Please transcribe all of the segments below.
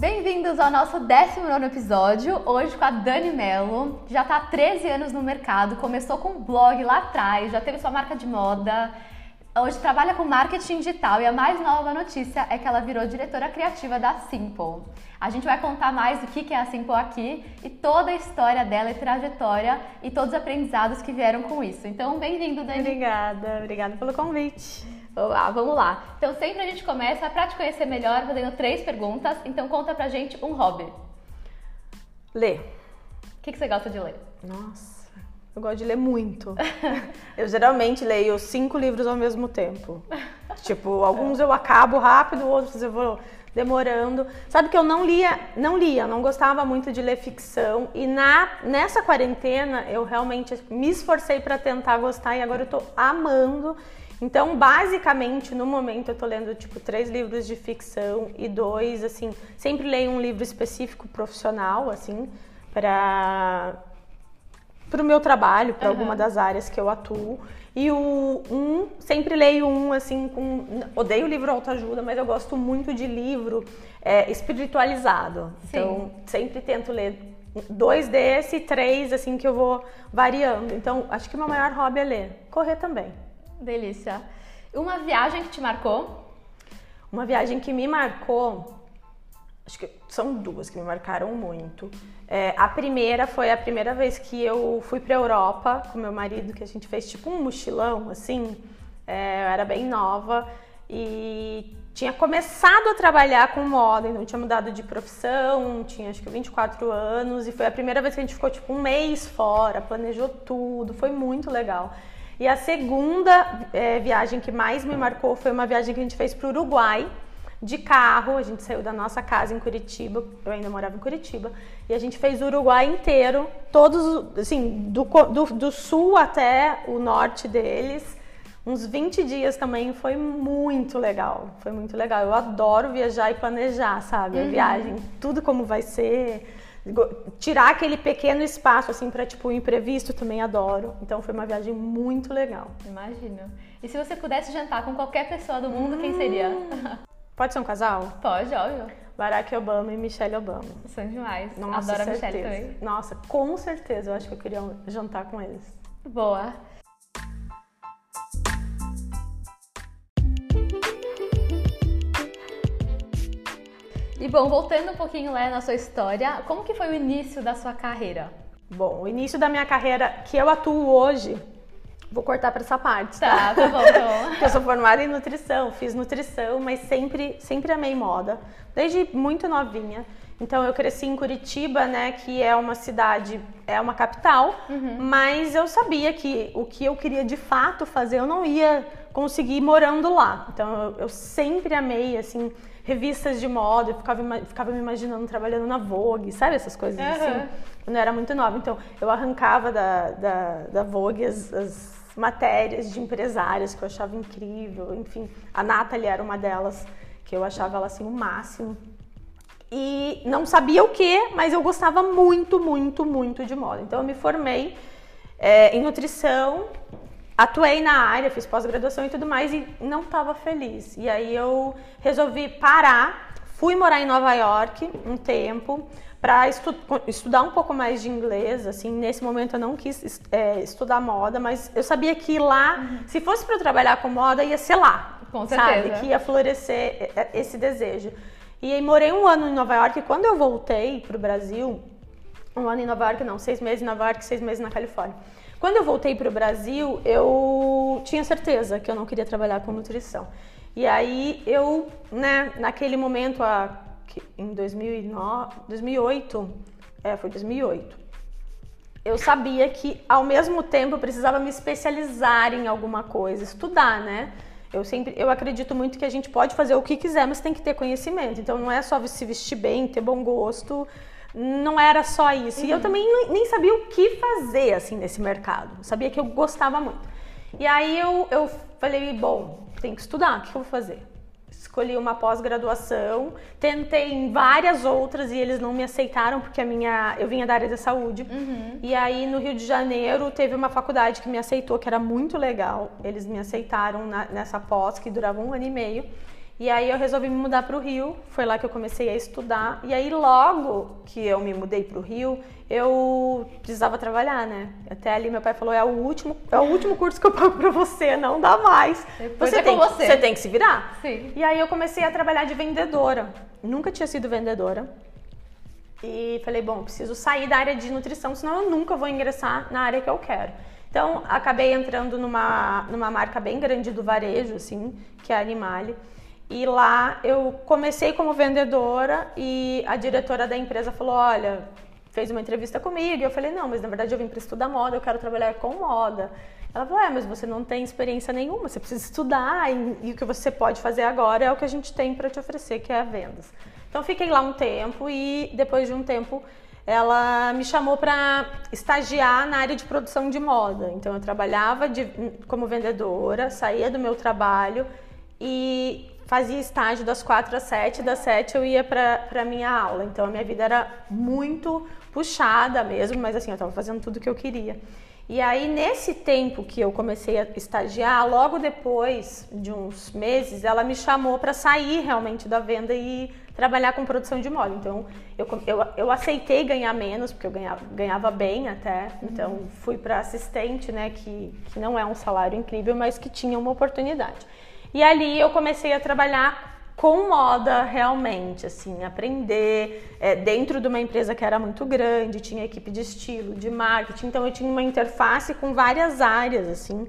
Bem-vindos ao nosso 19 episódio, hoje com a Dani Mello. Já está há 13 anos no mercado, começou com blog lá atrás, já teve sua marca de moda, hoje trabalha com marketing digital e a mais nova notícia é que ela virou diretora criativa da Simple. A gente vai contar mais do que é a Simple aqui e toda a história dela e trajetória e todos os aprendizados que vieram com isso. Então, bem-vindo, Dani. Obrigada, obrigada pelo convite. Vamos lá, vamos lá. Então sempre a gente começa para te conhecer melhor fazendo três perguntas. Então conta pra gente um hobby. Ler. O que, que você gosta de ler? Nossa, eu gosto de ler muito. eu geralmente leio cinco livros ao mesmo tempo. tipo, alguns eu acabo rápido, outros eu vou demorando. Sabe que eu não lia, não lia, não gostava muito de ler ficção e na nessa quarentena eu realmente me esforcei para tentar gostar e agora eu tô amando. Então, basicamente, no momento eu tô lendo tipo três livros de ficção e dois, assim, sempre leio um livro específico profissional, assim, para para o meu trabalho, para uhum. alguma das áreas que eu atuo. E o um, sempre leio um assim com. Odeio livro autoajuda, mas eu gosto muito de livro é, espiritualizado. Sim. Então, sempre tento ler dois desse, três, assim, que eu vou variando. Então, acho que o meu maior hobby é ler. Correr também. Delícia. Uma viagem que te marcou? Uma viagem que me marcou, acho que são duas que me marcaram muito. É, a primeira foi a primeira vez que eu fui para Europa com meu marido, que a gente fez tipo um mochilão, assim. É, eu era bem nova e tinha começado a trabalhar com moda, então tinha mudado de profissão, tinha acho que 24 anos e foi a primeira vez que a gente ficou tipo um mês fora, planejou tudo, foi muito legal. E a segunda é, viagem que mais me marcou foi uma viagem que a gente fez para o Uruguai de carro. A gente saiu da nossa casa em Curitiba, eu ainda morava em Curitiba, e a gente fez o Uruguai inteiro, todos, assim, do, do, do sul até o norte deles. Uns 20 dias também foi muito legal. Foi muito legal. Eu adoro viajar e planejar, sabe? A uhum. viagem, tudo como vai ser tirar aquele pequeno espaço assim para tipo o imprevisto também adoro. Então foi uma viagem muito legal. Imagino. E se você pudesse jantar com qualquer pessoa do mundo, hum. quem seria? Hum. Pode ser um casal? Pode, óbvio. Barack Obama e Michelle Obama. São demais. Nossa, Adoro a Michelle também. Nossa, com certeza eu acho que eu queria jantar com eles. Boa. E bom, voltando um pouquinho lá na sua história, como que foi o início da sua carreira? Bom, o início da minha carreira que eu atuo hoje, vou cortar para essa parte, tá? Tá, tá bom, tá bom. eu sou formada em nutrição, fiz nutrição, mas sempre, sempre amei moda, desde muito novinha. Então eu cresci em Curitiba, né, que é uma cidade, é uma capital, uhum. mas eu sabia que o que eu queria de fato fazer eu não ia conseguir morando lá. Então eu, eu sempre amei assim revistas de moda, eu ficava, ficava me imaginando trabalhando na Vogue, sabe essas coisas uhum. assim? Quando eu era muito nova. Então, eu arrancava da, da, da Vogue as, as matérias de empresárias que eu achava incrível. Enfim, a Nathalie era uma delas, que eu achava ela assim o máximo. E não sabia o que, mas eu gostava muito, muito, muito de moda. Então, eu me formei é, em nutrição atuei na área, fiz pós-graduação e tudo mais e não estava feliz. E aí eu resolvi parar, fui morar em Nova York um tempo para estu estudar um pouco mais de inglês. Assim, nesse momento eu não quis é, estudar moda, mas eu sabia que lá, uhum. se fosse para trabalhar com moda, ia ser lá. Com certeza. Sabe? Que ia florescer é, esse desejo. E aí morei um ano em Nova York e quando eu voltei para o Brasil, um ano em Nova York, não, seis meses em Nova York, seis meses na Califórnia. Quando eu voltei para o Brasil, eu tinha certeza que eu não queria trabalhar com nutrição. E aí eu, né, naquele momento, a, em 2009, 2008, é, foi 2008, eu sabia que ao mesmo tempo eu precisava me especializar em alguma coisa, estudar, né? Eu sempre, eu acredito muito que a gente pode fazer o que quiser, mas tem que ter conhecimento. Então não é só se vestir bem, ter bom gosto, não era só isso. Uhum. E eu uhum. também nem sabia o que fazer assim nesse mercado. Eu sabia que eu gostava muito. E aí eu, eu falei, bom, tem que estudar, o que eu vou fazer? Escolhi uma pós-graduação, tentei em várias outras e eles não me aceitaram porque a minha, eu vinha da área da saúde. Uhum. E aí no Rio de Janeiro teve uma faculdade que me aceitou, que era muito legal. Eles me aceitaram na, nessa pós que durava um ano e meio. E aí eu resolvi me mudar para o Rio, foi lá que eu comecei a estudar. E aí logo que eu me mudei para o Rio, eu precisava trabalhar, né? Até ali meu pai falou: "É o último, é o último curso que eu pago para você, não dá mais. Depois você é tem, você." você tem que se virar". Sim. E aí eu comecei a trabalhar de vendedora. Nunca tinha sido vendedora. E falei, bom, preciso sair da área de nutrição, senão eu nunca vou ingressar na área que eu quero. Então, acabei entrando numa, numa marca bem grande do varejo, assim, que é a Animale. E lá eu comecei como vendedora e a diretora da empresa falou, olha, fez uma entrevista comigo. E eu falei, não, mas na verdade eu vim para estudar moda, eu quero trabalhar com moda. Ela falou, é, mas você não tem experiência nenhuma, você precisa estudar e, e o que você pode fazer agora é o que a gente tem para te oferecer, que é vendas. Então fiquei lá um tempo e depois de um tempo ela me chamou para estagiar na área de produção de moda. Então eu trabalhava de, como vendedora, saía do meu trabalho e fazia estágio das quatro às sete, das sete eu ia para minha aula. Então a minha vida era muito puxada mesmo, mas assim, eu estava fazendo tudo o que eu queria. E aí, nesse tempo que eu comecei a estagiar, logo depois de uns meses, ela me chamou para sair realmente da venda e trabalhar com produção de moda. Então, eu, eu, eu aceitei ganhar menos, porque eu ganhava, ganhava bem até. Então, fui para assistente, né, que, que não é um salário incrível, mas que tinha uma oportunidade. E ali eu comecei a trabalhar com moda realmente, assim, aprender é, dentro de uma empresa que era muito grande, tinha equipe de estilo, de marketing, então eu tinha uma interface com várias áreas, assim,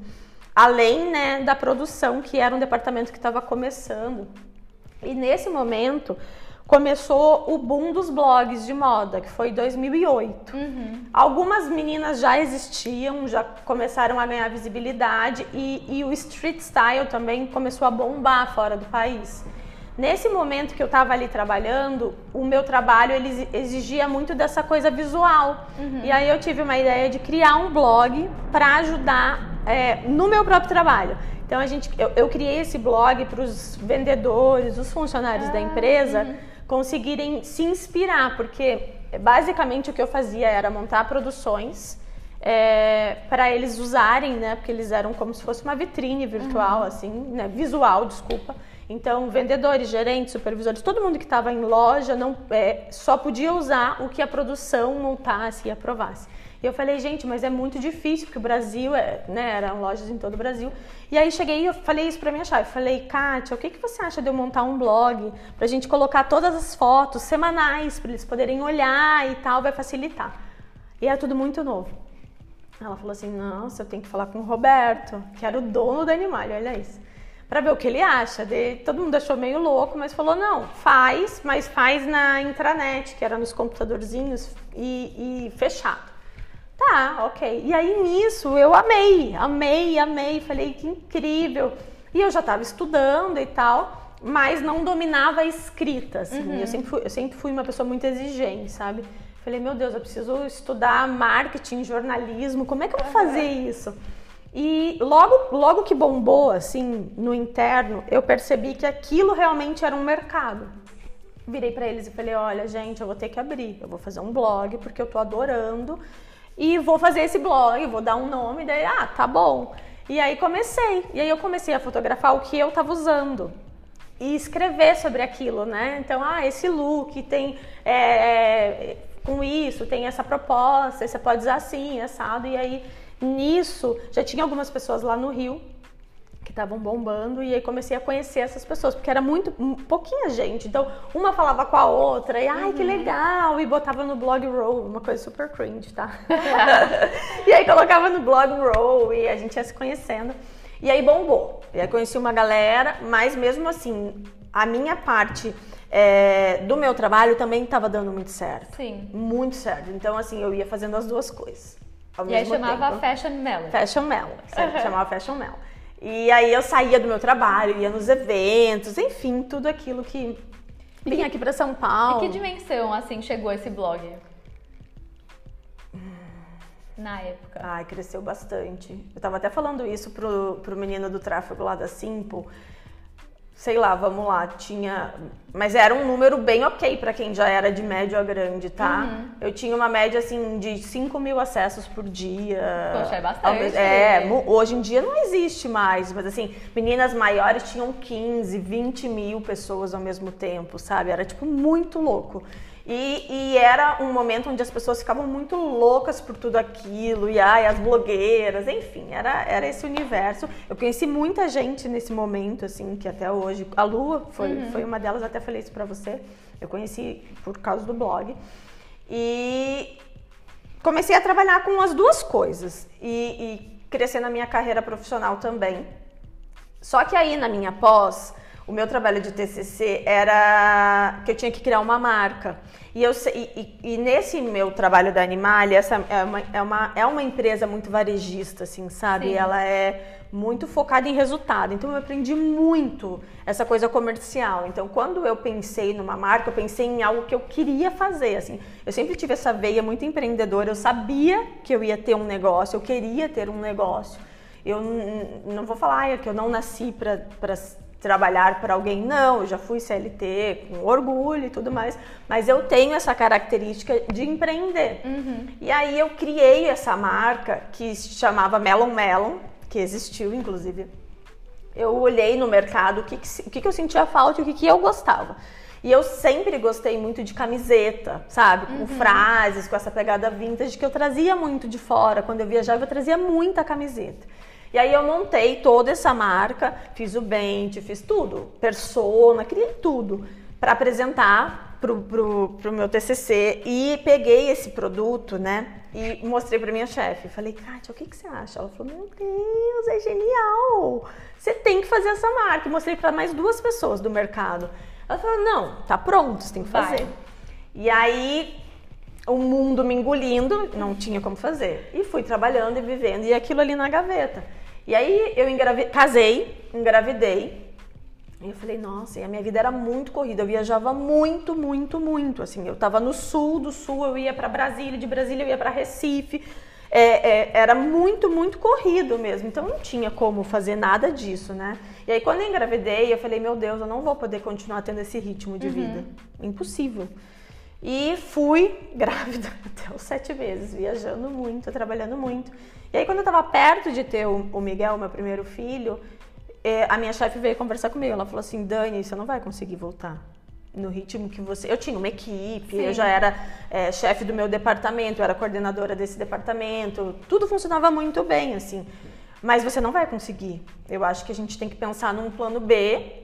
além né, da produção, que era um departamento que estava começando. E nesse momento começou o boom dos blogs de moda, que foi 2008. Uhum. Algumas meninas já existiam, já começaram a ganhar visibilidade e, e o street style também começou a bombar fora do país. Nesse momento que eu estava ali trabalhando, o meu trabalho ele exigia muito dessa coisa visual. Uhum. E aí eu tive uma ideia de criar um blog para ajudar é, no meu próprio trabalho. Então a gente, eu, eu criei esse blog para os vendedores, os funcionários ah, da empresa uhum. Conseguirem se inspirar, porque basicamente o que eu fazia era montar produções é, para eles usarem, né? Porque eles eram como se fosse uma vitrine virtual, uhum. assim, né? Visual, desculpa então, vendedores, gerentes, supervisores, todo mundo que estava em loja não é, só podia usar o que a produção montasse e aprovasse. E eu falei, gente, mas é muito difícil, porque o Brasil, é, né, eram lojas em todo o Brasil. E aí cheguei e eu falei isso para minha chave. Falei, Kátia, o que, que você acha de eu montar um blog para a gente colocar todas as fotos semanais, para eles poderem olhar e tal, vai facilitar. E era tudo muito novo. Ela falou assim, nossa, eu tenho que falar com o Roberto, que era o dono do animal, olha isso para ver o que ele acha. De, todo mundo achou meio louco, mas falou: não, faz, mas faz na intranet, que era nos computadorzinhos e, e fechado. Tá, ok. E aí nisso eu amei, amei, amei, falei que incrível. E eu já estava estudando e tal, mas não dominava a escrita, assim. Uhum. Eu, sempre fui, eu sempre fui uma pessoa muito exigente, sabe? Falei, meu Deus, eu preciso estudar marketing, jornalismo, como é que eu vou fazer isso? E logo, logo que bombou, assim, no interno, eu percebi que aquilo realmente era um mercado. Virei para eles e falei: olha, gente, eu vou ter que abrir, eu vou fazer um blog porque eu tô adorando e vou fazer esse blog, vou dar um nome. Daí, ah, tá bom. E aí comecei. E aí eu comecei a fotografar o que eu tava usando e escrever sobre aquilo, né? Então, ah, esse look tem é, é com isso, tem essa proposta, você pode usar assim, assado. E aí Nisso, já tinha algumas pessoas lá no Rio que estavam bombando e aí comecei a conhecer essas pessoas, porque era muito pouquinha gente. Então, uma falava com a outra e ai, uhum. que legal, e botava no blog roll, uma coisa super cringe, tá? e aí colocava no blog roll e a gente ia se conhecendo. E aí bombou. E aí conheci uma galera, mas mesmo assim, a minha parte é, do meu trabalho também estava dando muito certo. Sim. Muito certo. Então, assim, eu ia fazendo as duas coisas ao e aí chamava tempo. Fashion Melon. Fashion Melon, uhum. chamava Fashion Melon. E aí eu saía do meu trabalho, ia nos eventos, enfim, tudo aquilo que vinha aqui para São Paulo. E que dimensão, assim, chegou esse blog? Na época. Ai, cresceu bastante. Eu tava até falando isso pro, pro menino do tráfego lá da Simple. Sei lá, vamos lá, tinha. Mas era um número bem ok para quem já era de médio a grande, tá? Uhum. Eu tinha uma média assim de 5 mil acessos por dia. Poxa, é bastante. É, hoje em dia não existe mais, mas assim, meninas maiores tinham 15, 20 mil pessoas ao mesmo tempo, sabe? Era tipo muito louco. E, e, era um momento onde as pessoas ficavam muito loucas por tudo aquilo, e ai, as blogueiras, enfim, era, era esse universo. Eu conheci muita gente nesse momento, assim, que até hoje. A Lua foi, uhum. foi uma delas, até falei isso pra você. Eu conheci por causa do blog. E comecei a trabalhar com as duas coisas e, e crescer na minha carreira profissional também. Só que aí na minha pós, o meu trabalho de TCC era que eu tinha que criar uma marca. E, eu, e, e, nesse meu trabalho da Animalia, essa é uma, é uma, é uma empresa muito varejista, assim, sabe? Sim. Ela é muito focada em resultado. Então eu aprendi muito essa coisa comercial. Então quando eu pensei numa marca, eu pensei em algo que eu queria fazer, assim. Eu sempre tive essa veia muito empreendedora. Eu sabia que eu ia ter um negócio, eu queria ter um negócio. Eu não vou falar que eu não nasci para trabalhar para alguém, não, eu já fui CLT com orgulho e tudo mais, mas eu tenho essa característica de empreender. Uhum. E aí eu criei essa marca que se chamava Melon Melon, que existiu inclusive. Eu olhei no mercado o que, que, o que, que eu sentia falta e o que, que eu gostava. E eu sempre gostei muito de camiseta, sabe? Com uhum. frases, com essa pegada vintage que eu trazia muito de fora. Quando eu viajava, eu trazia muita camiseta. E aí eu montei toda essa marca, fiz o bente, fiz tudo, persona, criei tudo para apresentar pro, pro, pro meu TCC e peguei esse produto, né? E mostrei para minha chefe. Falei, Kátia, o que, que você acha? Ela falou, meu Deus, é genial! Você tem que fazer essa marca. E mostrei para mais duas pessoas do mercado. Ela falou, não, tá pronto, você tem que fazer. Vai. E aí o mundo me engolindo, não tinha como fazer. E fui trabalhando e vivendo, e aquilo ali na gaveta. E aí eu engravi... casei, engravidei. E eu falei, nossa, e a minha vida era muito corrida. Eu viajava muito, muito, muito. Assim, eu estava no sul do sul, eu ia para Brasília, de Brasília eu ia para Recife. É, é, era muito, muito corrido mesmo. Então não tinha como fazer nada disso, né? E aí quando eu engravidei, eu falei, meu Deus, eu não vou poder continuar tendo esse ritmo de uhum. vida. Impossível. E fui grávida até os sete meses, viajando muito, trabalhando muito. E aí, quando eu estava perto de ter o, Miguel, meu primeiro filho, é, a minha chefe veio conversar comigo. Ela falou assim: Dani, você não vai conseguir voltar no ritmo que você. Eu tinha uma equipe, Sim. eu já era é, chefe do meu departamento, eu era coordenadora desse departamento, tudo funcionava muito bem, assim. Mas você não vai conseguir. Eu acho que a gente tem que pensar num plano B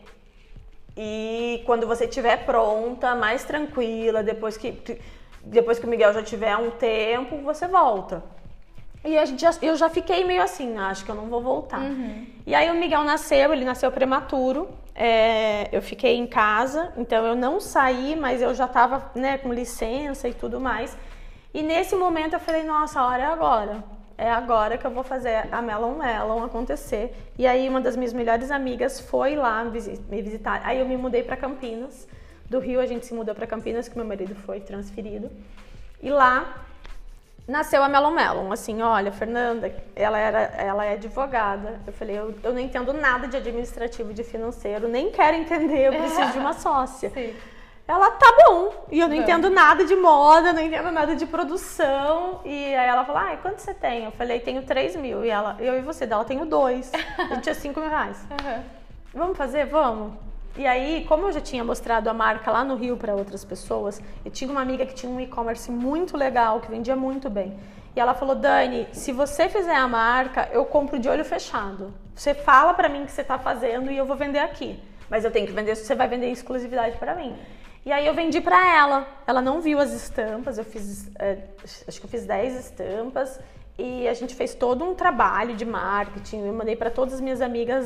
e quando você estiver pronta, mais tranquila, depois que, depois que o Miguel já tiver um tempo, você volta. E a gente já, eu já fiquei meio assim, acho que eu não vou voltar. Uhum. E aí o Miguel nasceu, ele nasceu prematuro. É, eu fiquei em casa, então eu não saí, mas eu já estava né, com licença e tudo mais. E nesse momento eu falei, nossa, a hora é agora. É agora que eu vou fazer a Melon Melon acontecer. E aí uma das minhas melhores amigas foi lá me visitar. Aí eu me mudei para Campinas. Do Rio a gente se mudou para Campinas, que meu marido foi transferido. E lá nasceu a Melon Melon. Assim, olha, Fernanda, ela, era, ela é advogada. Eu falei, eu, eu não entendo nada de administrativo, de financeiro, nem quero entender, eu preciso de uma sócia. Sim. Ela, tá bom. E eu não entendo nada de moda, não entendo nada de produção. E aí ela falou, ah, quanto você tem? Eu falei, tenho 3 mil. E ela, eu e você dela, tenho dois. A gente tinha 5 mil reais. Uhum. Vamos fazer? Vamos. E aí, como eu já tinha mostrado a marca lá no Rio para outras pessoas, eu tinha uma amiga que tinha um e-commerce muito legal, que vendia muito bem. E ela falou: Dani, se você fizer a marca, eu compro de olho fechado. Você fala para mim que você está fazendo e eu vou vender aqui. Mas eu tenho que vender, você vai vender em exclusividade para mim. E aí eu vendi para ela. Ela não viu as estampas, eu fiz, é, acho que eu fiz 10 estampas e a gente fez todo um trabalho de marketing. Eu mandei para todas as minhas amigas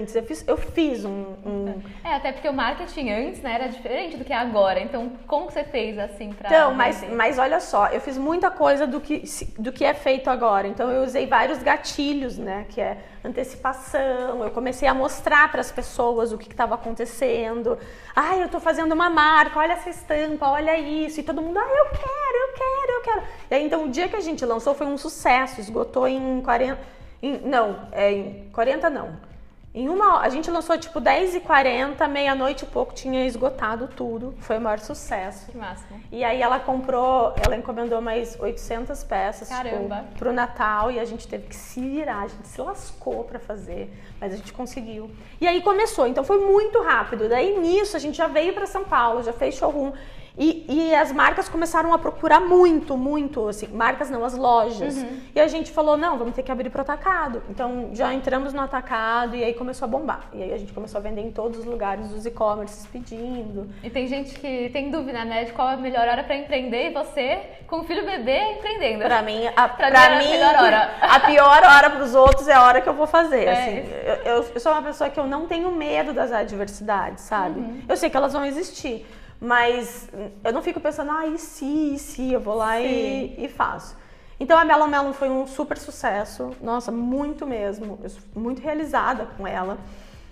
antes. Eu fiz, eu fiz um, um, É, até porque o marketing antes né, era diferente do que é agora. Então, como você fez assim para. Então, mas, mas olha só, eu fiz muita coisa do que, do que é feito agora. Então, eu usei vários gatilhos, né? Que é antecipação. Eu comecei a mostrar para as pessoas o que estava acontecendo. Ah, eu estou fazendo uma marca, olha essa estampa, olha isso. E todo mundo, ah, eu quero, eu quero, eu quero. E aí, então, o dia que a gente lançou foi um sucesso sucesso, esgotou em 40. Em, não, é, em 40 não. Em uma a gente lançou tipo 10h40, meia-noite e pouco, tinha esgotado tudo. Foi o maior sucesso. Que máximo. E aí ela comprou, ela encomendou mais 800 peças Caramba. Tipo, pro Natal e a gente teve que se virar, a gente se lascou para fazer, mas a gente conseguiu. E aí começou, então foi muito rápido. Daí nisso a gente já veio para São Paulo, já fez showroom. E, e, as marcas começaram a procurar muito, muito, assim, marcas não, as lojas. Uhum. E a gente falou, não, vamos ter que abrir pro atacado. Então já entramos no atacado e aí começou a bombar. E aí a gente começou a vender em todos os lugares os e-commerces pedindo. E tem gente que tem dúvida, né, de qual é a melhor hora para empreender e você, com o filho bebê, empreendendo. Pra mim, a, pra, pra mim, a, hora. a pior hora pros outros é a hora que eu vou fazer. É. Assim, eu, eu, eu, sou uma pessoa que eu não tenho medo das adversidades, sabe? Uhum. Eu sei que elas vão existir. Mas eu não fico pensando, ah, e se, e se, eu vou lá e, e, faço. Então a Melon Melon foi um super sucesso, nossa, muito mesmo, eu muito realizada com ela.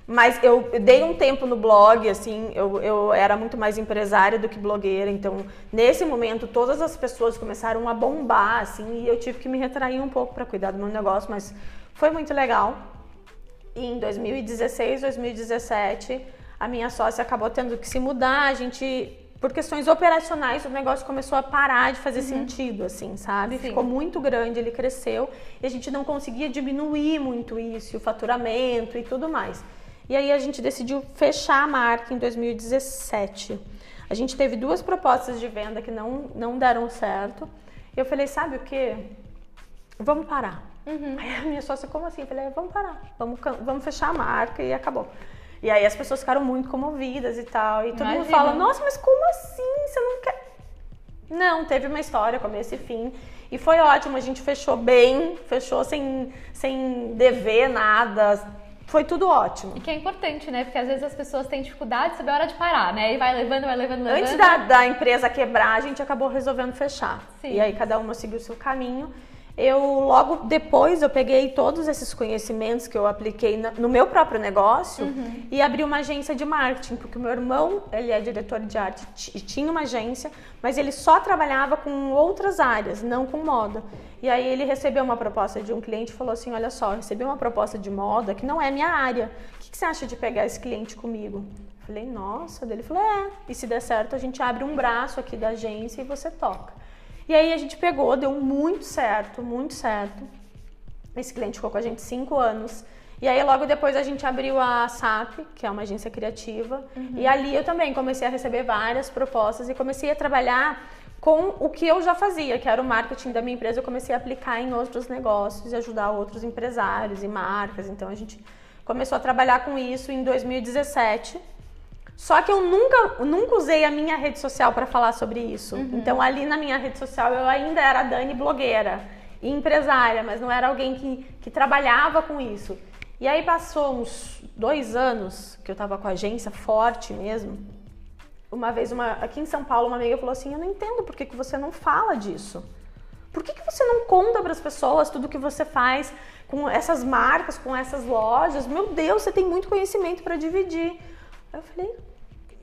Mas eu dei um tempo no blog, assim, eu, eu era muito mais empresária do que blogueira, então nesse momento todas as pessoas começaram a bombar, assim, e eu tive que me retrair um pouco para cuidar do meu negócio, mas foi muito legal. E em 2016, 2017 a minha sócia acabou tendo que se mudar, a gente por questões operacionais, o negócio começou a parar de fazer uhum. sentido, assim, sabe? Sim. Ficou muito grande, ele cresceu e a gente não conseguia diminuir muito isso, o faturamento e tudo mais. E aí a gente decidiu fechar a marca em 2017. A gente teve duas propostas de venda que não, não deram certo. Eu falei, sabe o que? Vamos parar. Uhum. Aí a minha sócia, como assim? Eu falei, vamos parar, vamos, vamos fechar a marca e acabou. E aí as pessoas ficaram muito comovidas e tal. E todo Imagina. mundo fala, nossa, mas como assim? Você não quer. Não, teve uma história, começo e fim. E foi ótimo, a gente fechou bem, fechou sem, sem dever nada. Foi tudo ótimo. E que é importante, né? Porque às vezes as pessoas têm dificuldade de saber a hora de parar, né? E vai levando, vai levando, levando. Antes da, da empresa quebrar, a gente acabou resolvendo fechar. Sim. E aí cada uma seguiu o seu caminho eu logo depois eu peguei todos esses conhecimentos que eu apliquei no meu próprio negócio uhum. e abri uma agência de marketing, porque o meu irmão, ele é diretor de arte e tinha uma agência, mas ele só trabalhava com outras áreas, não com moda. E aí ele recebeu uma proposta de um cliente e falou assim: "Olha só, recebi uma proposta de moda que não é minha área. O que, que você acha de pegar esse cliente comigo?" Eu falei: "Nossa", ele falou: "É, e se der certo, a gente abre um braço aqui da agência e você toca". E aí a gente pegou, deu muito certo, muito certo. Esse cliente ficou com a gente cinco anos. E aí logo depois a gente abriu a SAP, que é uma agência criativa. Uhum. E ali eu também comecei a receber várias propostas e comecei a trabalhar com o que eu já fazia, que era o marketing da minha empresa. Eu comecei a aplicar em outros negócios e ajudar outros empresários e marcas. Então a gente começou a trabalhar com isso em 2017. Só que eu nunca, nunca usei a minha rede social para falar sobre isso. Uhum. Então, ali na minha rede social, eu ainda era Dani blogueira e empresária, mas não era alguém que, que trabalhava com isso. E aí passou uns dois anos que eu estava com a agência forte mesmo. Uma vez, uma, aqui em São Paulo, uma amiga falou assim: Eu não entendo por que, que você não fala disso. Por que, que você não conta para as pessoas tudo que você faz com essas marcas, com essas lojas? Meu Deus, você tem muito conhecimento para dividir. Eu falei,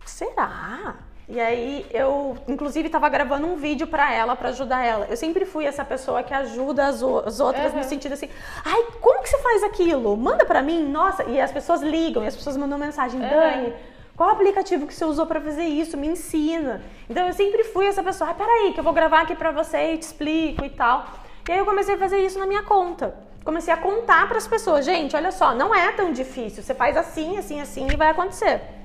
será? E aí eu, inclusive, estava gravando um vídeo para ela, para ajudar ela. Eu sempre fui essa pessoa que ajuda as, as outras uhum. no sentido assim, ai, como que você faz aquilo? Manda para mim, nossa. E as pessoas ligam, e as pessoas mandam mensagem, uhum. Dani, qual aplicativo que você usou para fazer isso? Me ensina. Então eu sempre fui essa pessoa, ah, peraí, que eu vou gravar aqui para você e te explico e tal. E aí eu comecei a fazer isso na minha conta. Comecei a contar para as pessoas, gente, olha só, não é tão difícil. Você faz assim, assim, assim e vai acontecer.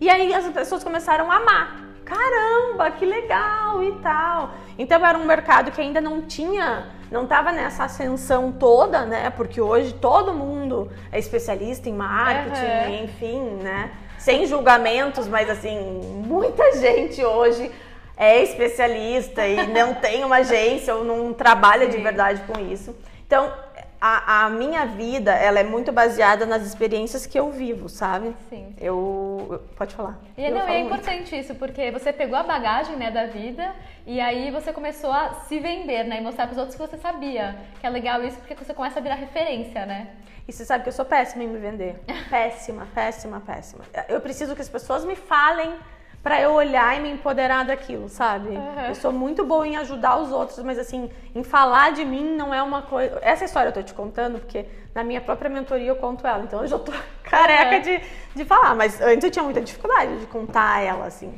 E aí as pessoas começaram a amar. Caramba, que legal e tal. Então era um mercado que ainda não tinha, não estava nessa ascensão toda, né? Porque hoje todo mundo é especialista em marketing, uhum. enfim, né? Sem julgamentos, mas assim, muita gente hoje é especialista e não tem uma agência ou não trabalha de verdade com isso. Então, a, a, minha vida, ela é muito baseada nas experiências que eu vivo, sabe? Sim. Eu... Pode falar. E eu não, é importante isso, porque você pegou a bagagem, né, da vida e aí você começou a se vender, né? E mostrar para os outros que você sabia. Que é legal isso, porque você começa a virar referência, né? E você sabe que eu sou péssima em me vender. péssima, péssima, péssima. Eu preciso que as pessoas me falem para eu olhar e me empoderar daquilo, sabe? Uhum. Eu sou muito boa em ajudar os outros, mas assim, em falar de mim não é uma coisa. Essa história eu tô te contando porque na minha própria mentoria eu conto ela, então eu já tô careca uhum. de, de falar, mas antes eu tinha muita dificuldade de contar ela, assim.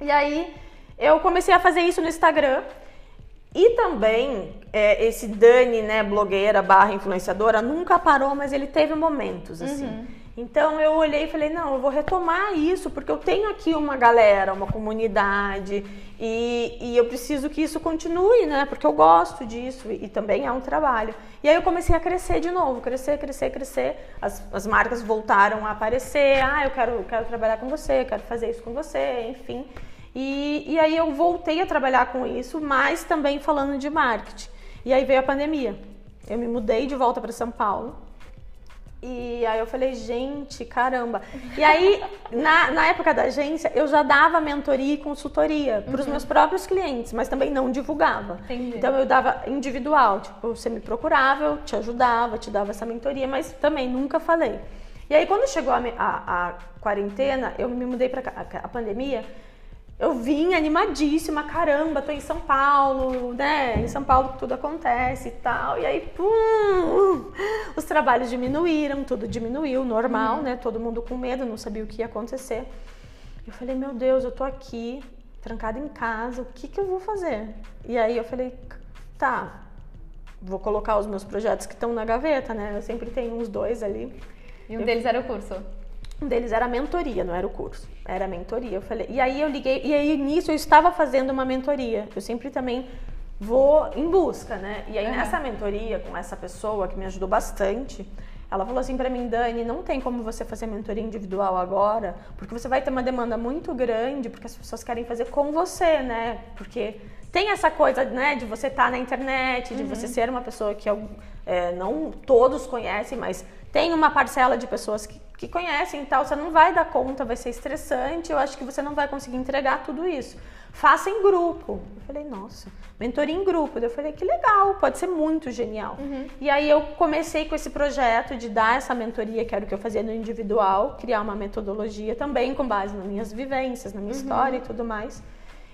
E aí eu comecei a fazer isso no Instagram. E também é, esse Dani, né, blogueira barra influenciadora, nunca parou, mas ele teve momentos, assim. Uhum. Então eu olhei e falei, não, eu vou retomar isso, porque eu tenho aqui uma galera, uma comunidade, e, e eu preciso que isso continue, né? Porque eu gosto disso e, e, também é um trabalho. E aí eu comecei a crescer de novo, crescer, crescer, crescer. As, as marcas voltaram a aparecer, ah, eu quero, quero trabalhar com você, quero fazer isso com você, enfim. E, e aí eu voltei a trabalhar com isso, mas também falando de marketing. E aí veio a pandemia. Eu me mudei de volta para São Paulo e aí eu falei, gente, caramba. E aí, na, na época da agência, eu já dava mentoria e consultoria para os uhum. meus próprios clientes, mas também não divulgava. Entendi. Então eu dava individual, tipo, você me procurava, eu te ajudava, te dava essa mentoria, mas também nunca falei. E aí quando chegou a, a, a quarentena, eu me mudei para a, a pandemia, eu vim animadíssima, caramba, tô em São Paulo, né? Em São Paulo tudo acontece e tal. E aí, pum, os trabalhos diminuíram, tudo diminuiu, normal, uhum. né? Todo mundo com medo, não sabia o que ia acontecer. Eu falei, meu Deus, eu tô aqui, trancada em casa, o que que eu vou fazer? E aí eu falei, tá, vou colocar os meus projetos que estão na gaveta, né? Eu sempre tenho uns dois ali. E um eu... deles era o curso? Um deles era a mentoria, não era o curso. Era a mentoria. Eu falei, e aí eu liguei, e aí nisso eu estava fazendo uma mentoria. Eu sempre também vou em busca, né? E aí uhum. nessa mentoria com essa pessoa que me ajudou bastante, ela falou assim para mim, Dani, não tem como você fazer mentoria individual agora, porque você vai ter uma demanda muito grande, porque as pessoas querem fazer com você, né? Porque tem essa coisa, né, de você estar tá na internet, de uhum. você ser uma pessoa que é, não todos conhecem, mas tem uma parcela de pessoas que, que conhecem e tal, você não vai dar conta, vai ser estressante, eu acho que você não vai conseguir entregar tudo isso. Faça em grupo. Eu falei, nossa, mentoria em grupo. Eu falei, que legal, pode ser muito genial. Uhum. E aí eu comecei com esse projeto de dar essa mentoria, que era o que eu fazia no individual, criar uma metodologia também com base nas minhas vivências, na minha uhum. história e tudo mais.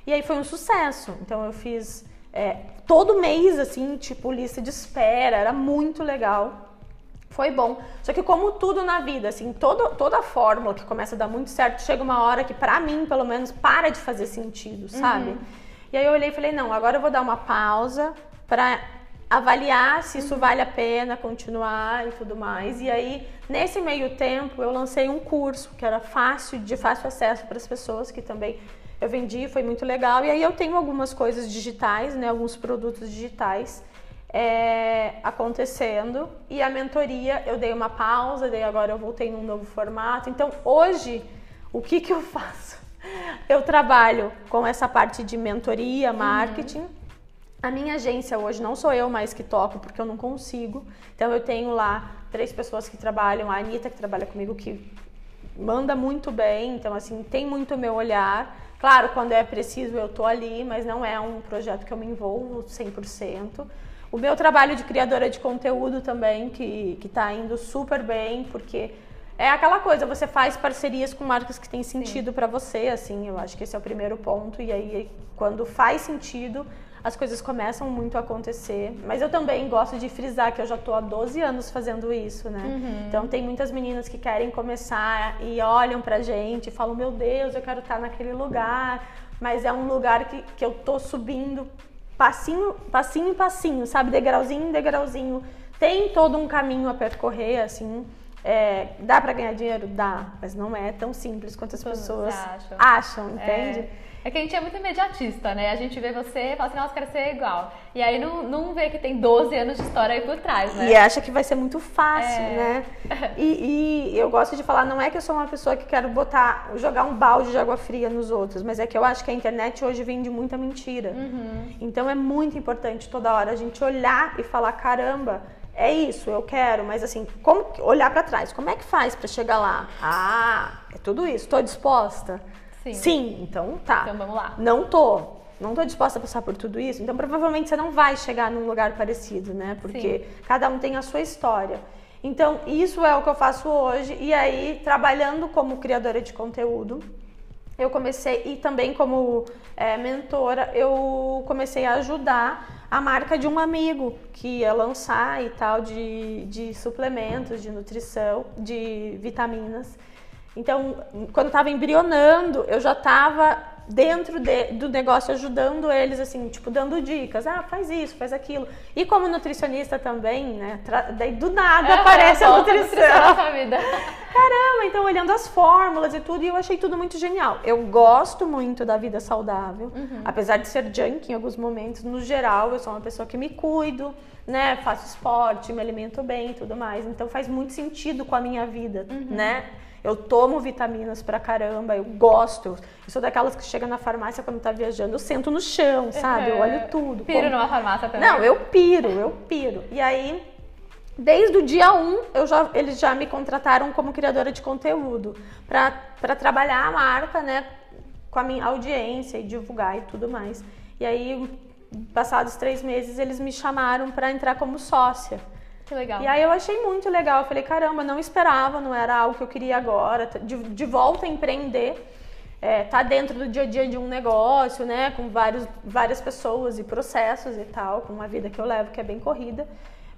E aí foi um sucesso. Então eu fiz é, todo mês, assim, tipo, lista de espera, era muito legal. Foi bom. Só que como tudo na vida, assim, todo, toda fórmula que começa a dar muito certo, chega uma hora que pra mim, pelo menos, para de fazer sentido, sabe? Uhum. E aí eu olhei e falei, não, agora eu vou dar uma pausa para avaliar se isso vale a pena continuar e tudo mais. E aí, nesse meio tempo, eu lancei um curso que era fácil, de fácil acesso para as pessoas que também eu vendi, foi muito legal. E aí eu tenho algumas coisas digitais, né, alguns produtos digitais é, acontecendo e a mentoria eu dei uma pausa, daí agora eu voltei num novo formato. Então hoje o que que eu faço? Eu trabalho com essa parte de mentoria, uhum. marketing. Uhum. A minha agência hoje não sou eu mais que toco porque eu não consigo. Então eu tenho lá três pessoas que trabalham, a Anitta que trabalha comigo que manda muito bem, então assim, tem muito meu olhar. Claro, quando é preciso eu tô ali, mas não é um projeto que eu me envolvo 100%. O meu trabalho de criadora de conteúdo também, que, que tá indo super bem, porque é aquela coisa, você faz parcerias com marcas que têm sentido para você, assim, eu acho que esse é o primeiro ponto, e aí quando faz sentido, as coisas começam muito a acontecer. Mas eu também gosto de frisar que eu já tô há 12 anos fazendo isso, né? Uhum. Então tem muitas meninas que querem começar e olham pra gente e falam, meu Deus, eu quero estar naquele lugar, mas é um lugar que, que eu tô subindo passinho, passinho em passinho, sabe? Degrauzinho em degrauzinho. Tem todo um caminho a percorrer, assim. É, dá para ganhar dinheiro? Dá, mas não é tão simples quanto as Todos pessoas acham, acham entende? É. É que a gente é muito imediatista, né? A gente vê você e fala assim, nossa, quero ser igual. E aí não, não vê que tem 12 anos de história aí por trás, né? E acha que vai ser muito fácil, é. né? E, e, eu gosto de falar, não é que eu sou uma pessoa que quero botar, jogar um balde de água fria nos outros, mas é que eu acho que a internet hoje vende muita mentira. Uhum. Então é muito importante toda hora a gente olhar e falar, caramba, é isso, eu quero, mas assim, como olhar para trás? Como é que faz para chegar lá? Ah, é tudo isso, estou disposta. Sim. Sim, então tá. Então vamos lá. Não tô. Não tô disposta a passar por tudo isso. Então provavelmente você não vai chegar num lugar parecido, né? Porque Sim. cada um tem a sua história. Então, isso é o que eu faço hoje. E aí, trabalhando como criadora de conteúdo, eu comecei, e também como é, mentora, eu comecei a ajudar a marca de um amigo que ia lançar e tal, de, de suplementos, de nutrição, de vitaminas. Então, quando estava embrionando, eu já estava dentro de, do negócio ajudando eles, assim, tipo, dando dicas. Ah, faz isso, faz aquilo. E como nutricionista também, né? Daí do nada é, aparece a nutrição. Caramba, então olhando as fórmulas e tudo, e eu achei tudo muito genial. Eu gosto muito da vida saudável, uhum. apesar de ser junk em alguns momentos. No geral, eu sou uma pessoa que me cuido, né? Faço esporte, me alimento bem e tudo mais. Então faz muito sentido com a minha vida, uhum. né? Eu tomo vitaminas pra caramba, eu gosto. Eu sou daquelas que chega na farmácia quando tá viajando, eu sento no chão, sabe? Eu olho tudo. Piro como... numa farmácia também. Não, eu piro, eu piro. E aí, desde o dia 1, um, já, eles já me contrataram como criadora de conteúdo para trabalhar a marca, né? Com a minha audiência e divulgar e tudo mais. E aí, passados três meses, eles me chamaram para entrar como sócia. Que legal. E aí eu achei muito legal. Eu falei, caramba, não esperava, não era algo que eu queria agora. De, de volta a empreender. É, tá dentro do dia a dia de um negócio, né? Com vários, várias pessoas e processos e tal, com uma vida que eu levo que é bem corrida.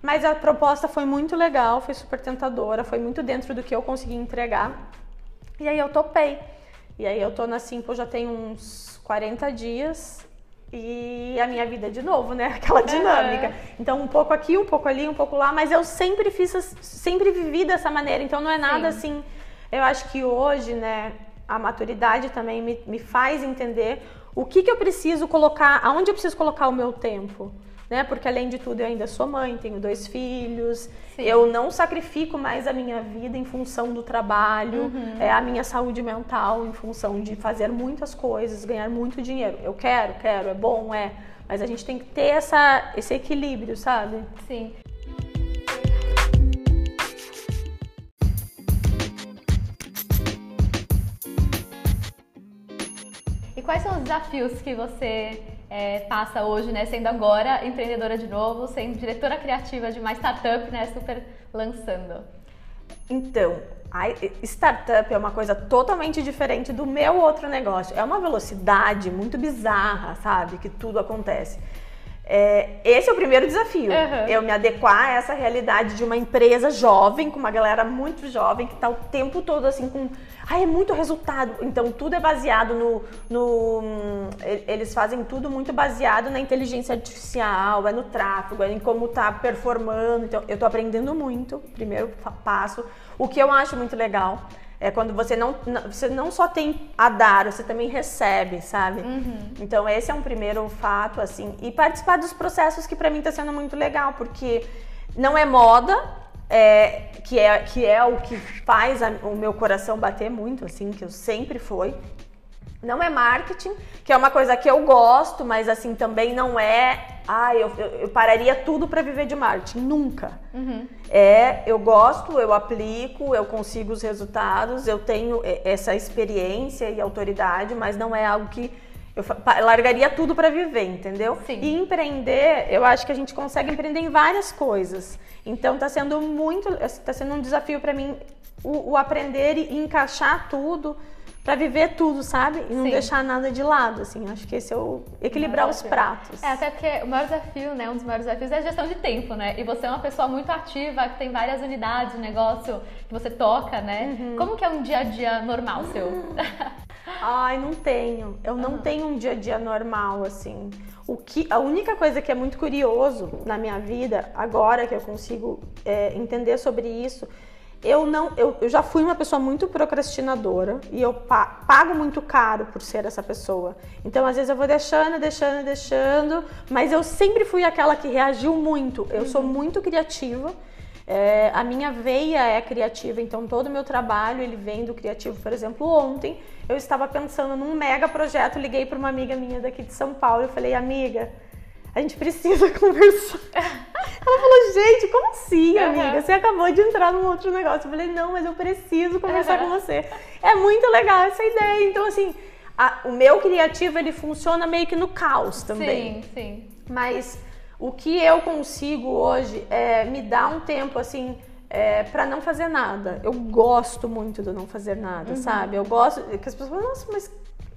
Mas a proposta foi muito legal, foi super tentadora, foi muito dentro do que eu consegui entregar. E aí eu topei. E aí eu tô na Simple já tem uns 40 dias e a minha vida de novo, né? Aquela dinâmica. Uhum. Então, um pouco aqui, um pouco ali, um pouco lá, mas eu sempre fiz, sempre vivi dessa maneira. Então, não é nada Sim. assim. Eu acho que hoje, né, a maturidade também me, me faz entender o que, que eu preciso colocar, aonde eu preciso colocar o meu tempo né? Porque além de tudo eu ainda sou mãe, tenho dois filhos. Sim. Eu não sacrifico mais a minha vida em função do trabalho, uhum. é a minha saúde mental em função de fazer muitas coisas, ganhar muito dinheiro. Eu quero, quero, é bom, é. Mas a gente tem que ter essa, esse equilíbrio, sabe? Sim. E quais são os desafios que você é, passa hoje, né, sendo agora empreendedora de novo, sendo diretora criativa de uma startup, né, super lançando? Então, a startup é uma coisa totalmente diferente do meu outro negócio. É uma velocidade muito bizarra, sabe, que tudo acontece. É, esse é o primeiro desafio. Uhum. Eu me adequar a essa realidade de uma empresa jovem, com uma galera muito jovem, que está o tempo todo assim com. Ai, é muito resultado. Então tudo é baseado no, no. Eles fazem tudo muito baseado na inteligência artificial, é no tráfego, é em como está performando. Então eu estou aprendendo muito, primeiro passo. O que eu acho muito legal é quando você não, você não só tem a dar, você também recebe, sabe? Uhum. Então esse é um primeiro fato, assim. E participar dos processos que para mim tá sendo muito legal, porque não é moda, é, que, é, que é o que faz a, o meu coração bater muito, assim, que eu sempre foi. Não é marketing, que é uma coisa que eu gosto, mas assim também não é. Ah, eu, eu, eu pararia tudo para viver de marketing. Nunca. Uhum. É, eu gosto, eu aplico, eu consigo os resultados, eu tenho essa experiência e autoridade, mas não é algo que eu largaria tudo para viver, entendeu? Sim. E empreender, eu acho que a gente consegue empreender em várias coisas. Então está sendo muito, está sendo um desafio para mim o, o aprender e encaixar tudo para viver tudo, sabe? E não Sim. deixar nada de lado, assim. Acho que esse é o equilibrar os pratos. É, até porque o maior desafio, né? Um dos maiores desafios é a gestão de tempo, né? E você é uma pessoa muito ativa, que tem várias unidades de negócio que você toca, né? Uhum. Como que é um dia a dia normal seu? Uhum. Ai, não tenho. Eu não uhum. tenho um dia a dia normal, assim. O que, a única coisa que é muito curioso na minha vida, agora que eu consigo é, entender sobre isso, eu não eu, eu, já fui uma pessoa muito procrastinadora e eu pago muito caro por ser essa pessoa. Então às vezes eu vou deixando deixando deixando mas eu sempre fui aquela que reagiu muito. Eu uhum. sou muito criativa. É, a minha veia é criativa então todo o meu trabalho ele vem do criativo. Por exemplo ontem eu estava pensando num mega projeto liguei para uma amiga minha daqui de São Paulo. E falei amiga a gente precisa conversar. Ela falou, gente, como assim, amiga? Uhum. Você acabou de entrar num outro negócio. Eu falei, não, mas eu preciso conversar uhum. com você. É muito legal essa ideia. Então, assim, a, o meu criativo, ele funciona meio que no caos também. Sim, sim. Mas o que eu consigo hoje é me dar um tempo, assim, é, para não fazer nada. Eu gosto muito do não fazer nada, uhum. sabe? Eu gosto que as pessoas falam, nossa, mas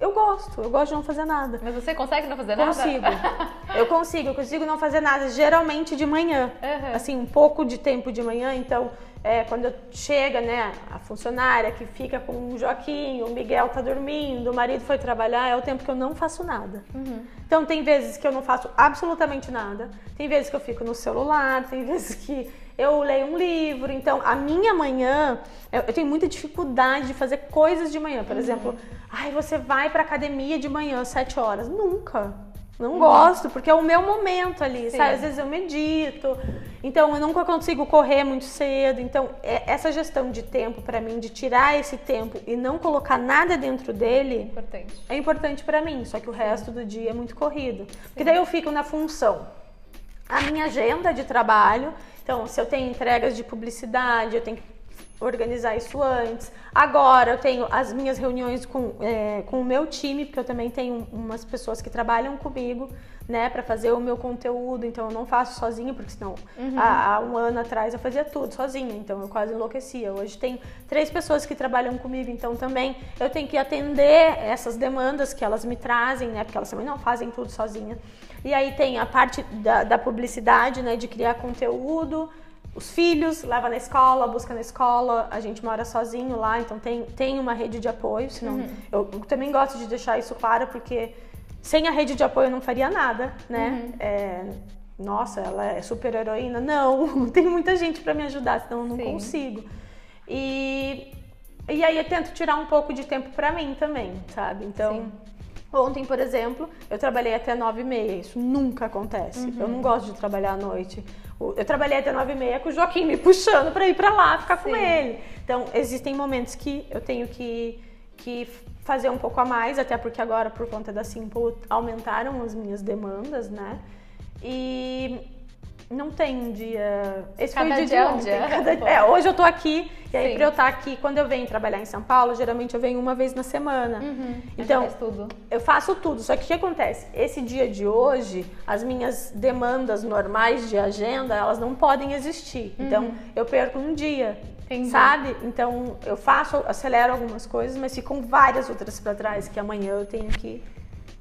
eu gosto, eu gosto de não fazer nada. Mas você consegue não fazer consigo. nada? Consigo. eu consigo, eu consigo não fazer nada, geralmente de manhã. Uhum. Assim, um pouco de tempo de manhã, então é, quando chega, né, a funcionária que fica com o Joaquim, o Miguel tá dormindo, o marido foi trabalhar, é o tempo que eu não faço nada. Uhum. Então tem vezes que eu não faço absolutamente nada, tem vezes que eu fico no celular, tem vezes que eu leio um livro. Então a minha manhã, eu, eu tenho muita dificuldade de fazer coisas de manhã. Por uhum. exemplo, ai, você vai pra academia de manhã às 7 horas. Nunca. Não gosto, porque é o meu momento ali, Sim. sabe? Às vezes eu medito, então eu nunca consigo correr muito cedo. Então, é, essa gestão de tempo para mim, de tirar esse tempo e não colocar nada dentro dele, importante. é importante para mim. Só que o resto do dia é muito corrido. Sim. Porque daí eu fico na função. A minha agenda de trabalho, então, se eu tenho entregas de publicidade, eu tenho que organizar isso antes. Agora eu tenho as minhas reuniões com, é, com o meu time, porque eu também tenho umas pessoas que trabalham comigo, né, para fazer o meu conteúdo. Então eu não faço sozinha, porque senão uhum. há, há, um ano atrás eu fazia tudo sozinha, então eu quase enlouquecia. Hoje tem três pessoas que trabalham comigo, então também eu tenho que atender essas demandas que elas me trazem, né, porque elas também não fazem tudo sozinha. E aí tem a parte da, da publicidade, né, de criar conteúdo os filhos, leva na escola, busca na escola, a gente mora sozinho lá, então tem, tem uma rede de apoio, senão uhum. eu, eu, também gosto de deixar isso claro, porque sem a rede de apoio eu não faria nada, né? Uhum. É, nossa, ela é super heroína. Não, tem muita gente para me ajudar, senão eu não Sim. consigo. E, e aí eu tento tirar um pouco de tempo para mim também, sabe? Então, Sim. Ontem, por exemplo, eu trabalhei até nove e meia. Isso nunca acontece. Uhum. Eu não gosto de trabalhar à noite. Eu trabalhei até nove e meia com o Joaquim me puxando para ir para lá ficar Sim. com ele. Então, existem momentos que eu tenho que, que fazer um pouco a mais, até porque agora, por conta da Simple, aumentaram as minhas demandas, né? E não tem um dia. Esse Cada foi o dia, dia de ontem. Dia. Cada... É, hoje eu tô aqui, e aí Sim. pra eu estar aqui, quando eu venho trabalhar em São Paulo, geralmente eu venho uma vez na semana. Uhum. Então, eu faço tudo. Só que o que acontece? Esse dia de hoje, as minhas demandas normais de agenda, elas não podem existir. Uhum. Então, eu perco um dia. Entendi. Sabe? Então, eu faço, acelero algumas coisas, mas ficam várias outras para trás que amanhã eu tenho que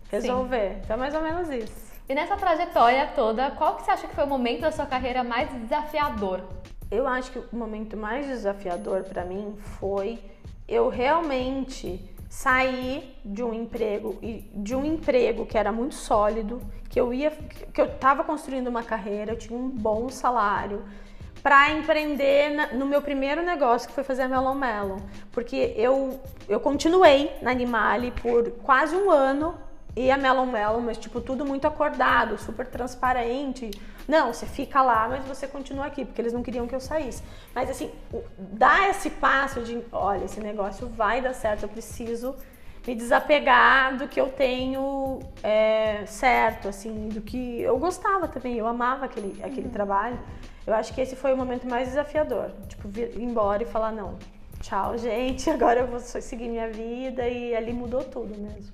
resolver. Sim. Então, é mais ou menos isso. E nessa trajetória toda, qual que você acha que foi o momento da sua carreira mais desafiador? Eu acho que o momento mais desafiador para mim foi eu realmente sair de um emprego e de um emprego que era muito sólido, que eu ia que eu estava construindo uma carreira, eu tinha um bom salário, para empreender no meu primeiro negócio, que foi fazer a Melon Melon. Porque eu, eu continuei na Animale por quase um ano e a Melon Melon, mas tipo, tudo muito acordado, super transparente. Não, você fica lá, mas você continua aqui, porque eles não queriam que eu saísse. Mas assim, dá esse passo de, olha, esse negócio vai dar certo, eu preciso me desapegar do que eu tenho é, certo, assim, do que eu gostava também, eu amava aquele, aquele uhum. trabalho. Eu acho que esse foi o momento mais desafiador, tipo, vir embora e falar, não, tchau, gente, agora eu vou seguir minha vida e ali mudou tudo mesmo.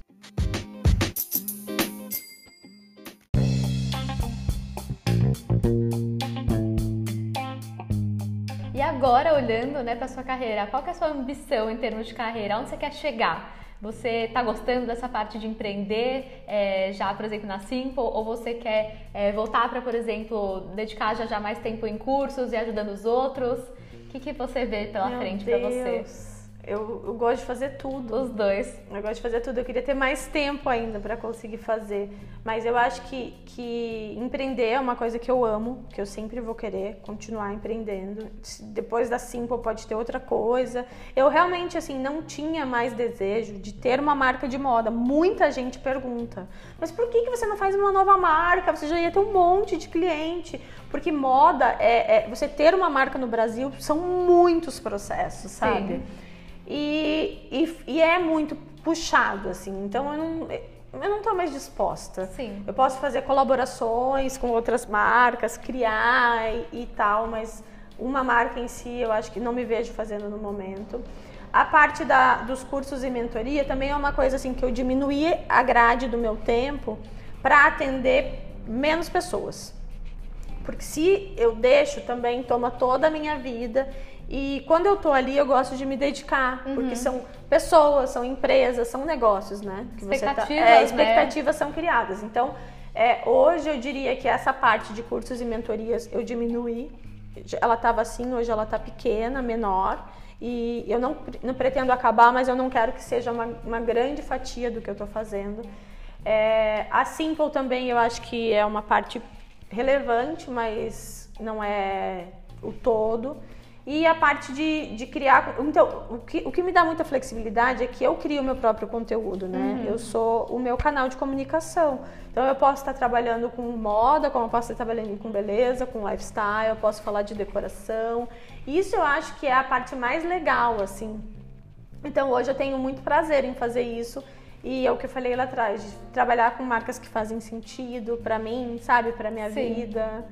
E agora, olhando né, para sua carreira, qual é a sua ambição em termos de carreira? Onde você quer chegar? Você está gostando dessa parte de empreender é, já, por exemplo, na Simple? Ou você quer é, voltar para, por exemplo, dedicar já, já mais tempo em cursos e ajudando os outros? O que, que você vê pela Meu frente para você? Eu, eu, gosto de fazer tudo. Os dois. Eu gosto de fazer tudo. Eu queria ter mais tempo ainda para conseguir fazer. Mas eu acho que, que empreender é uma coisa que eu amo, que eu sempre vou querer continuar empreendendo. Depois da Simple pode ter outra coisa. Eu realmente, assim, não tinha mais desejo de ter uma marca de moda. Muita gente pergunta, mas por que, que você não faz uma nova marca? Você já ia ter um monte de cliente. Porque moda, é, é você ter uma marca no Brasil são muitos processos, sabe? Sim. E, e, e, é muito puxado, assim. Então eu não, eu não tô mais disposta. Sim. Eu posso fazer colaborações com outras marcas, criar e, e tal, mas uma marca em si eu acho que não me vejo fazendo no momento. A parte da, dos cursos e mentoria também é uma coisa assim que eu diminuí a grade do meu tempo para atender menos pessoas. porque se eu deixo também toma toda a minha vida. E quando eu tô ali, eu gosto de me dedicar, uhum. porque são pessoas, são empresas, são negócios, né? Que expectativas, você tá, é, expectativas né? são criadas. Então, é, hoje eu diria que essa parte de cursos e mentorias eu diminuí. Ela estava assim, hoje ela está pequena, menor. E eu não, não pretendo acabar, mas eu não quero que seja uma, uma grande fatia do que eu estou fazendo. É, a Simple também eu acho que é uma parte relevante, mas não é o todo. E a parte de, de criar. Então, o que, o que me dá muita flexibilidade é que eu crio o meu próprio conteúdo, né? Uhum. Eu sou o meu canal de comunicação. Então, eu posso estar trabalhando com moda, como eu posso estar trabalhando com beleza, com lifestyle, eu posso falar de decoração. Isso eu acho que é a parte mais legal, assim. Então, hoje eu tenho muito prazer em fazer isso. E é o que eu falei lá atrás, de trabalhar com marcas que fazem sentido para mim, sabe? Para minha Sim. vida.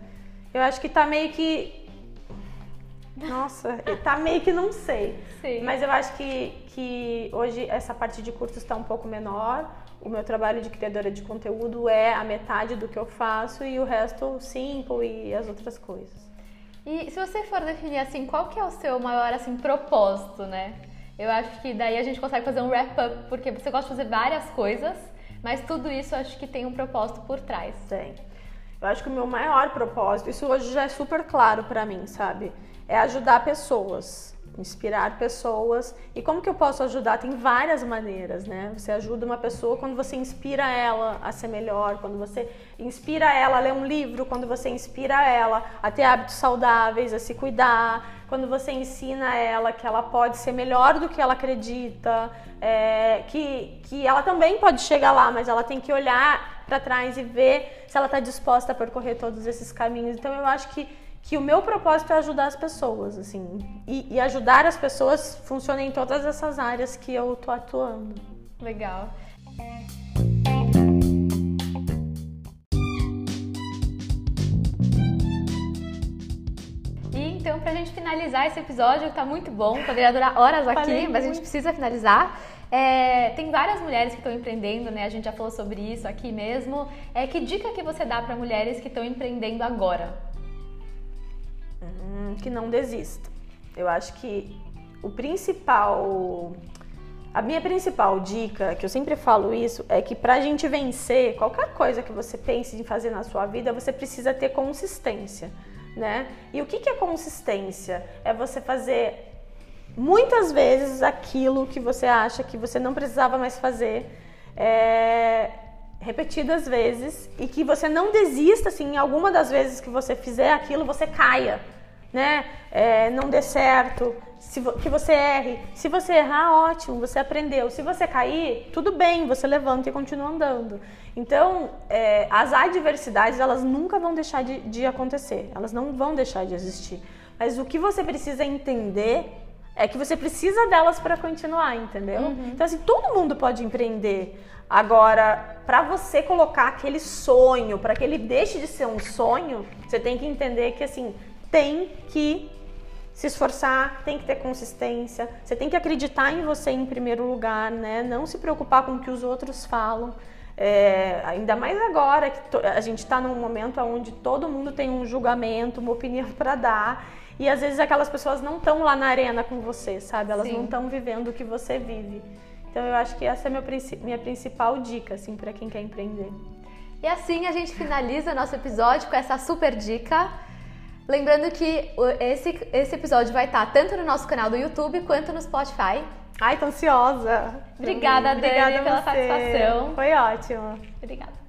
Eu acho que tá meio que nossa, tá meio que não sei. Sim. Mas eu acho que, que hoje essa parte de cursos está um pouco menor. O meu trabalho de criadora de conteúdo é a metade do que eu faço e o resto simple e as outras coisas. E se você for definir assim, qual que é o seu maior assim propósito, né? Eu acho que daí a gente consegue fazer um wrap up, porque você gosta de fazer várias coisas, mas tudo isso eu acho que tem um propósito por trás. Tem. Eu acho que o meu maior propósito, isso hoje já é super claro para mim, sabe? É ajudar pessoas, inspirar pessoas. E como que eu posso ajudar? Tem várias maneiras, né? Você ajuda uma pessoa quando você inspira ela a ser melhor, quando você inspira ela a ler um livro, quando você inspira ela a ter hábitos saudáveis, a se cuidar, quando você ensina ela que ela pode ser melhor do que ela acredita, é, que, que ela também pode chegar lá, mas ela tem que olhar para trás e ver se ela está disposta a percorrer todos esses caminhos. Então eu acho que que o meu propósito é ajudar as pessoas, assim, e, e ajudar as pessoas funciona em todas essas áreas que eu tô atuando. Legal. E então, pra gente finalizar esse episódio, que tá muito bom, poderia durar horas aqui, Falei mas muito. a gente precisa finalizar. É, tem várias mulheres que estão empreendendo, né? A gente já falou sobre isso aqui mesmo. É, que dica que você dá para mulheres que estão empreendendo agora? Hum, que não desista. Eu acho que o principal. A minha principal dica, que eu sempre falo isso, é que pra gente vencer qualquer coisa que você pense em fazer na sua vida, você precisa ter consistência, né? E o que, é consistência? É você fazer muitas vezes aquilo que você acha que você não precisava mais fazer. É, repetidas vezes e que você não desista assim, em alguma das vezes que você fizer aquilo, você caia né? É, não dê certo, se, que você erre. Se você errar, ótimo, você aprendeu. Se você cair, tudo bem, você levanta e continua andando. Então, é, as adversidades, elas nunca vão deixar de, de acontecer, elas não vão deixar de existir. Mas o que você precisa entender é que você precisa delas para continuar, entendeu? Uhum. Então, assim, todo mundo pode empreender. Agora, para você colocar aquele sonho, para que ele deixe de ser um sonho, você tem que entender que, assim, tem que se esforçar, tem que ter consistência, você tem que acreditar em você em primeiro lugar, né? Não se preocupar com o que os outros falam. É, ainda mais agora que a gente está num momento onde todo mundo tem um julgamento, uma opinião para dar. E às vezes aquelas pessoas não estão lá na arena com você, sabe? Elas Sim. não estão vivendo o que você vive. Então eu acho que essa é a minha principal dica, assim, para quem quer empreender. E assim a gente finaliza nosso episódio com essa super dica. Lembrando que esse, esse episódio vai estar tanto no nosso canal do YouTube quanto no Spotify. Ai, tô ansiosa. Obrigada, Dani, Obrigada pela satisfação. Foi ótimo. Obrigada.